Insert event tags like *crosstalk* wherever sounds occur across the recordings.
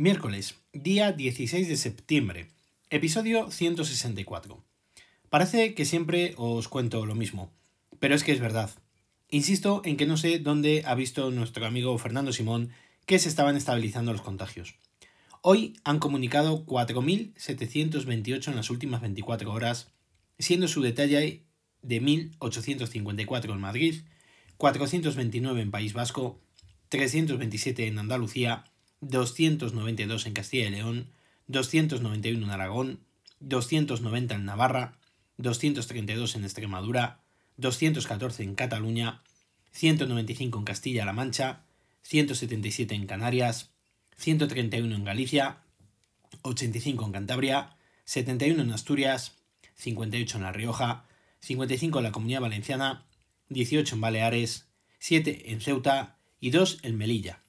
Miércoles, día 16 de septiembre, episodio 164. Parece que siempre os cuento lo mismo, pero es que es verdad. Insisto en que no sé dónde ha visto nuestro amigo Fernando Simón que se estaban estabilizando los contagios. Hoy han comunicado 4.728 en las últimas 24 horas, siendo su detalle de 1.854 en Madrid, 429 en País Vasco, 327 en Andalucía, 292 en Castilla y León, 291 en Aragón, 290 en Navarra, 232 en Extremadura, 214 en Cataluña, 195 en Castilla-La Mancha, 177 en Canarias, 131 en Galicia, 85 en Cantabria, 71 en Asturias, 58 en La Rioja, 55 en la Comunidad Valenciana, 18 en Baleares, 7 en Ceuta y 2 en Melilla.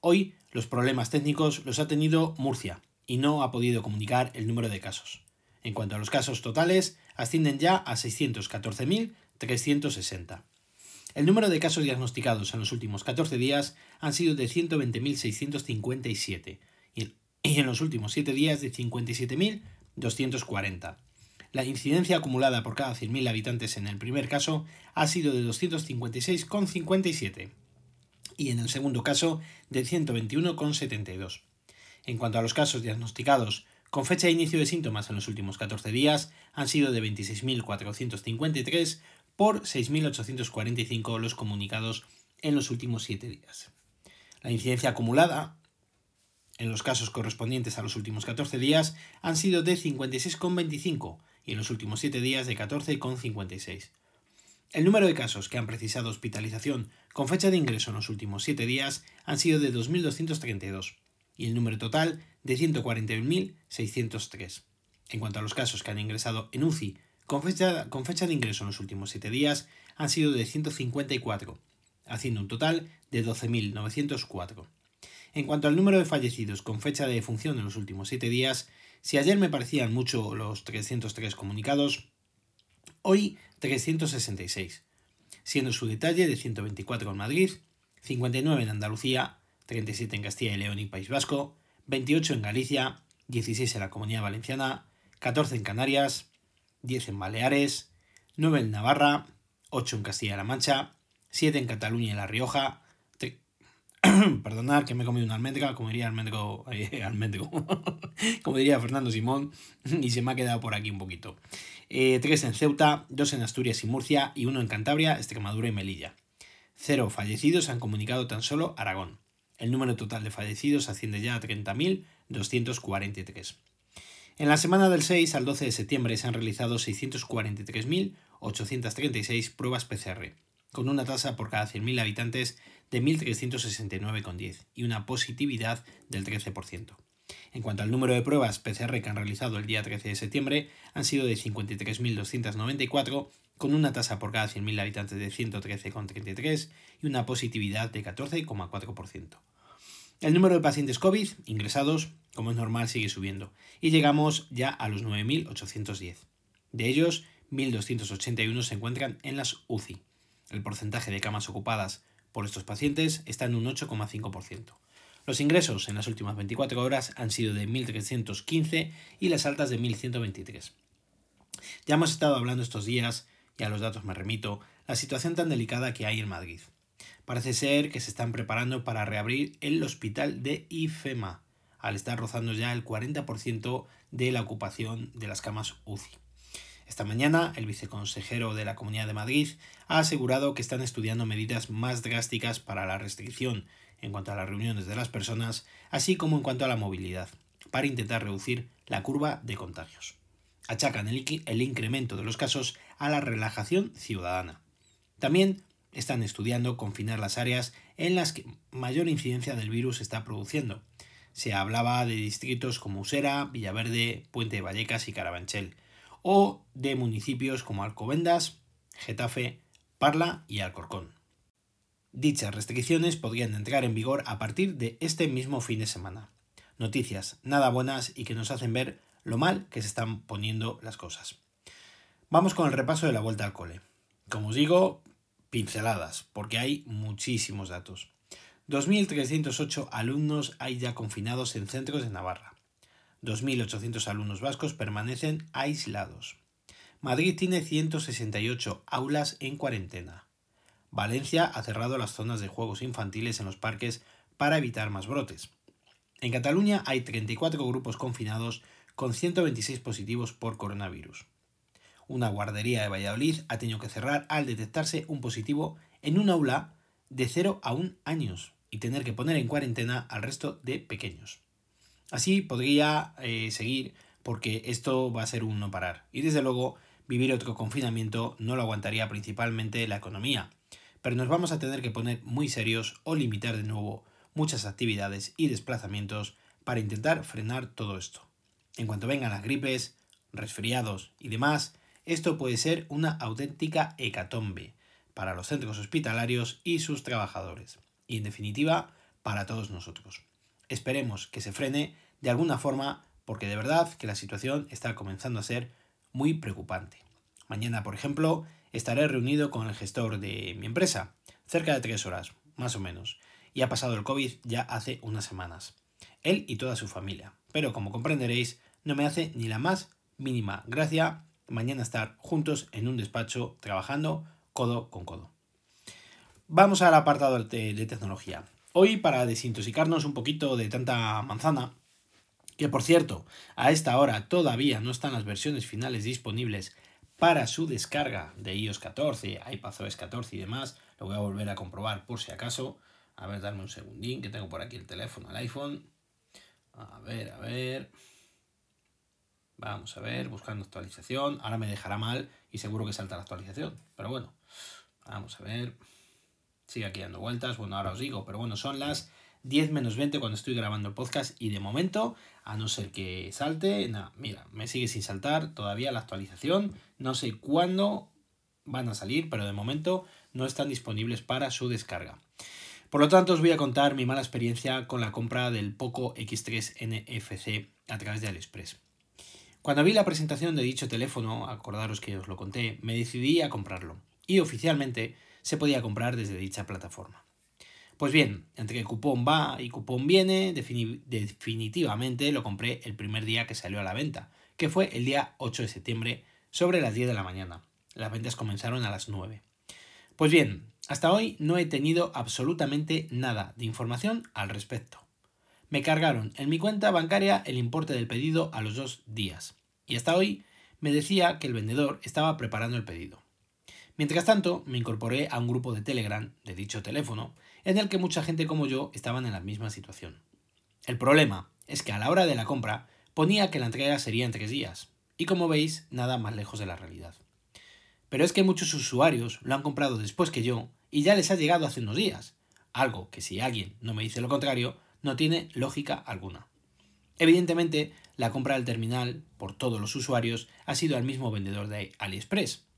Hoy los problemas técnicos los ha tenido Murcia y no ha podido comunicar el número de casos. En cuanto a los casos totales, ascienden ya a 614.360. El número de casos diagnosticados en los últimos 14 días han sido de 120.657 y en los últimos 7 días de 57.240. La incidencia acumulada por cada 100.000 habitantes en el primer caso ha sido de 256,57 y en el segundo caso de 121,72. En cuanto a los casos diagnosticados con fecha de inicio de síntomas en los últimos 14 días, han sido de 26.453 por 6.845 los comunicados en los últimos 7 días. La incidencia acumulada en los casos correspondientes a los últimos 14 días han sido de 56,25 y en los últimos 7 días de 14,56. El número de casos que han precisado hospitalización con fecha de ingreso en los últimos 7 días han sido de 2.232 y el número total de 141.603. En cuanto a los casos que han ingresado en UCI con fecha, con fecha de ingreso en los últimos 7 días han sido de 154, haciendo un total de 12.904. En cuanto al número de fallecidos con fecha de defunción en los últimos 7 días, si ayer me parecían mucho los 303 comunicados, hoy 366, siendo su detalle de 124 en Madrid, 59 en Andalucía, 37 en Castilla y León y País Vasco, 28 en Galicia, 16 en la Comunidad Valenciana, 14 en Canarias, 10 en Baleares, 9 en Navarra, 8 en Castilla-La Mancha, 7 en Cataluña y La Rioja, *clears throat* perdonad que me he comido una almendra, como diría almendro, eh, *laughs* almendro *laughs* como diría Fernando Simón, y se me ha quedado por aquí un poquito. Eh, tres en Ceuta, dos en Asturias y Murcia, y uno en Cantabria, Extremadura y Melilla. Cero fallecidos han comunicado tan solo Aragón. El número total de fallecidos asciende ya a 30.243. En la semana del 6 al 12 de septiembre se han realizado 643.836 pruebas PCR, con una tasa por cada 100.000 habitantes de 1.369,10 y una positividad del 13%. En cuanto al número de pruebas PCR que han realizado el día 13 de septiembre, han sido de 53.294, con una tasa por cada 100.000 habitantes de 113,33 y una positividad de 14,4%. El número de pacientes COVID ingresados, como es normal, sigue subiendo y llegamos ya a los 9.810. De ellos, 1.281 se encuentran en las UCI. El porcentaje de camas ocupadas por estos pacientes está en un 8,5%. Los ingresos en las últimas 24 horas han sido de 1.315 y las altas de 1.123. Ya hemos estado hablando estos días, y a los datos me remito, la situación tan delicada que hay en Madrid. Parece ser que se están preparando para reabrir el hospital de IFEMA, al estar rozando ya el 40% de la ocupación de las camas UCI. Esta mañana, el viceconsejero de la Comunidad de Madrid ha asegurado que están estudiando medidas más drásticas para la restricción en cuanto a las reuniones de las personas, así como en cuanto a la movilidad, para intentar reducir la curva de contagios. Achacan el, el incremento de los casos a la relajación ciudadana. También están estudiando confinar las áreas en las que mayor incidencia del virus está produciendo. Se hablaba de distritos como Usera, Villaverde, Puente de Vallecas y Carabanchel, o de municipios como Alcobendas, Getafe, Parla y Alcorcón. Dichas restricciones podrían entrar en vigor a partir de este mismo fin de semana. Noticias nada buenas y que nos hacen ver lo mal que se están poniendo las cosas. Vamos con el repaso de la vuelta al cole. Como os digo, pinceladas, porque hay muchísimos datos. 2.308 alumnos hay ya confinados en centros de Navarra. 2.800 alumnos vascos permanecen aislados. Madrid tiene 168 aulas en cuarentena. Valencia ha cerrado las zonas de juegos infantiles en los parques para evitar más brotes. En Cataluña hay 34 grupos confinados con 126 positivos por coronavirus. Una guardería de Valladolid ha tenido que cerrar al detectarse un positivo en un aula de 0 a 1 años y tener que poner en cuarentena al resto de pequeños. Así podría eh, seguir porque esto va a ser un no parar. Y desde luego, vivir otro confinamiento no lo aguantaría principalmente la economía. Pero nos vamos a tener que poner muy serios o limitar de nuevo muchas actividades y desplazamientos para intentar frenar todo esto. En cuanto vengan las gripes, resfriados y demás, esto puede ser una auténtica hecatombe para los centros hospitalarios y sus trabajadores. Y en definitiva, para todos nosotros. Esperemos que se frene de alguna forma porque de verdad que la situación está comenzando a ser muy preocupante. Mañana, por ejemplo, estaré reunido con el gestor de mi empresa, cerca de tres horas, más o menos, y ha pasado el COVID ya hace unas semanas. Él y toda su familia. Pero como comprenderéis, no me hace ni la más mínima gracia mañana estar juntos en un despacho trabajando codo con codo. Vamos al apartado de, tecnología. Hoy, para desintoxicarnos un poquito de tanta manzana, que por cierto, a esta hora todavía no están las versiones finales disponibles para su descarga de iOS 14, iPadOS 14 y demás, lo voy a volver a comprobar por si acaso. A ver, darme un segundín, que tengo por aquí el teléfono, el iPhone. A ver, a ver. Vamos a ver, buscando actualización. Ahora me dejará mal y seguro que salta la actualización. Pero bueno, vamos a ver. Sigue aquí dando vueltas. Bueno, ahora os digo, pero bueno, son las 10 menos 20 cuando estoy grabando el podcast y de momento, a no ser que salte, nada, mira, me sigue sin saltar todavía la actualización. No sé cuándo van a salir, pero de momento no están disponibles para su descarga. Por lo tanto, os voy a contar mi mala experiencia con la compra del Poco X3 NFC a través de AliExpress. Cuando vi la presentación de dicho teléfono, acordaros que os lo conté, me decidí a comprarlo y oficialmente se podía comprar desde dicha plataforma. Pues bien, entre cupón va y cupón viene, definitivamente lo compré el primer día que salió a la venta, que fue el día 8 de septiembre sobre las 10 de la mañana. Las ventas comenzaron a las 9. Pues bien, hasta hoy no he tenido absolutamente nada de información al respecto. Me cargaron en mi cuenta bancaria el importe del pedido a los dos días, y hasta hoy me decía que el vendedor estaba preparando el pedido. Mientras tanto, me incorporé a un grupo de Telegram de dicho teléfono, en el que mucha gente como yo estaban en la misma situación. El problema es que a la hora de la compra ponía que la entrega sería en tres días, y como veis, nada más lejos de la realidad. Pero es que muchos usuarios lo han comprado después que yo y ya les ha llegado hace unos días, algo que si alguien no me dice lo contrario, no tiene lógica alguna. Evidentemente, la compra del terminal por todos los usuarios ha sido al mismo vendedor de AliExpress.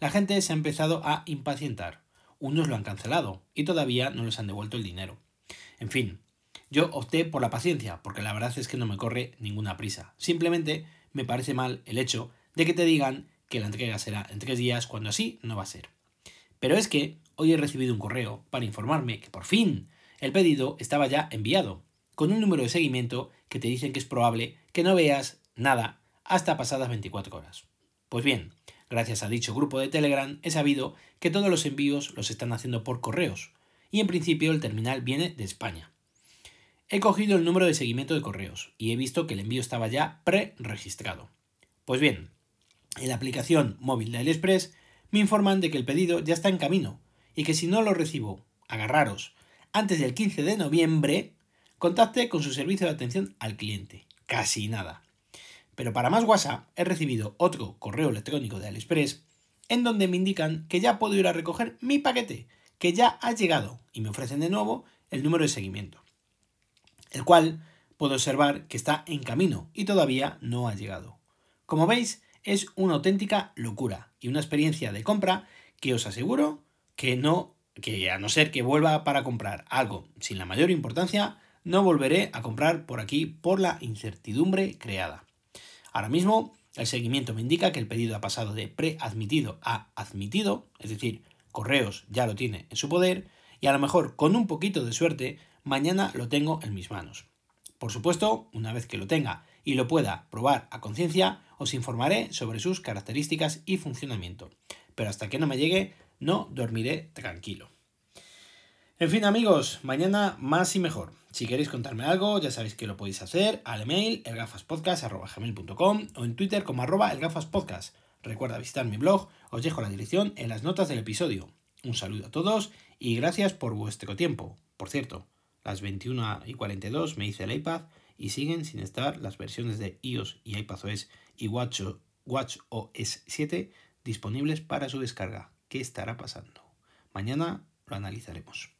La gente se ha empezado a impacientar. Unos lo han cancelado y todavía no les han devuelto el dinero. En fin, yo opté por la paciencia porque la verdad es que no me corre ninguna prisa. Simplemente me parece mal el hecho de que te digan que la entrega será en tres días cuando así no va a ser. Pero es que hoy he recibido un correo para informarme que por fin el pedido estaba ya enviado, con un número de seguimiento que te dicen que es probable que no veas nada hasta pasadas 24 horas. Pues bien, gracias a dicho grupo de Telegram he sabido que todos los envíos los están haciendo por correos, y en principio el terminal viene de España. He cogido el número de seguimiento de correos y he visto que el envío estaba ya pre-registrado. Pues bien, en la aplicación móvil de AliExpress me informan de que el pedido ya está en camino y que si no lo recibo, agarraros, antes del 15 de noviembre, contacte con su servicio de atención al cliente. Casi nada. Pero para más WhatsApp he recibido otro correo electrónico de AliExpress en donde me indican que ya puedo ir a recoger mi paquete, que ya ha llegado y me ofrecen de nuevo el número de seguimiento, el cual puedo observar que está en camino y todavía no ha llegado. Como veis, es una auténtica locura y una experiencia de compra que os aseguro que no, que a no ser que vuelva para comprar algo sin la mayor importancia, no volveré a comprar por aquí por la incertidumbre creada. Ahora mismo, el seguimiento me indica que el pedido ha pasado de preadmitido a admitido, es decir, Correos ya lo tiene en su poder, y a lo mejor con un poquito de suerte, mañana lo tengo en mis manos. Por supuesto, una vez que lo tenga y lo pueda probar a conciencia, os informaré sobre sus características y funcionamiento. Pero hasta que no me llegue, no dormiré tranquilo. En fin amigos, mañana más y mejor. Si queréis contarme algo, ya sabéis que lo podéis hacer al email elgafaspodcast.com o en Twitter como elgafaspodcast. Recuerda visitar mi blog, os dejo la dirección en las notas del episodio. Un saludo a todos y gracias por vuestro tiempo. Por cierto, las 21 y 42 me hice el iPad y siguen sin estar las versiones de iOS y iPadOS y Watch, WatchOS 7 disponibles para su descarga. ¿Qué estará pasando? Mañana lo analizaremos.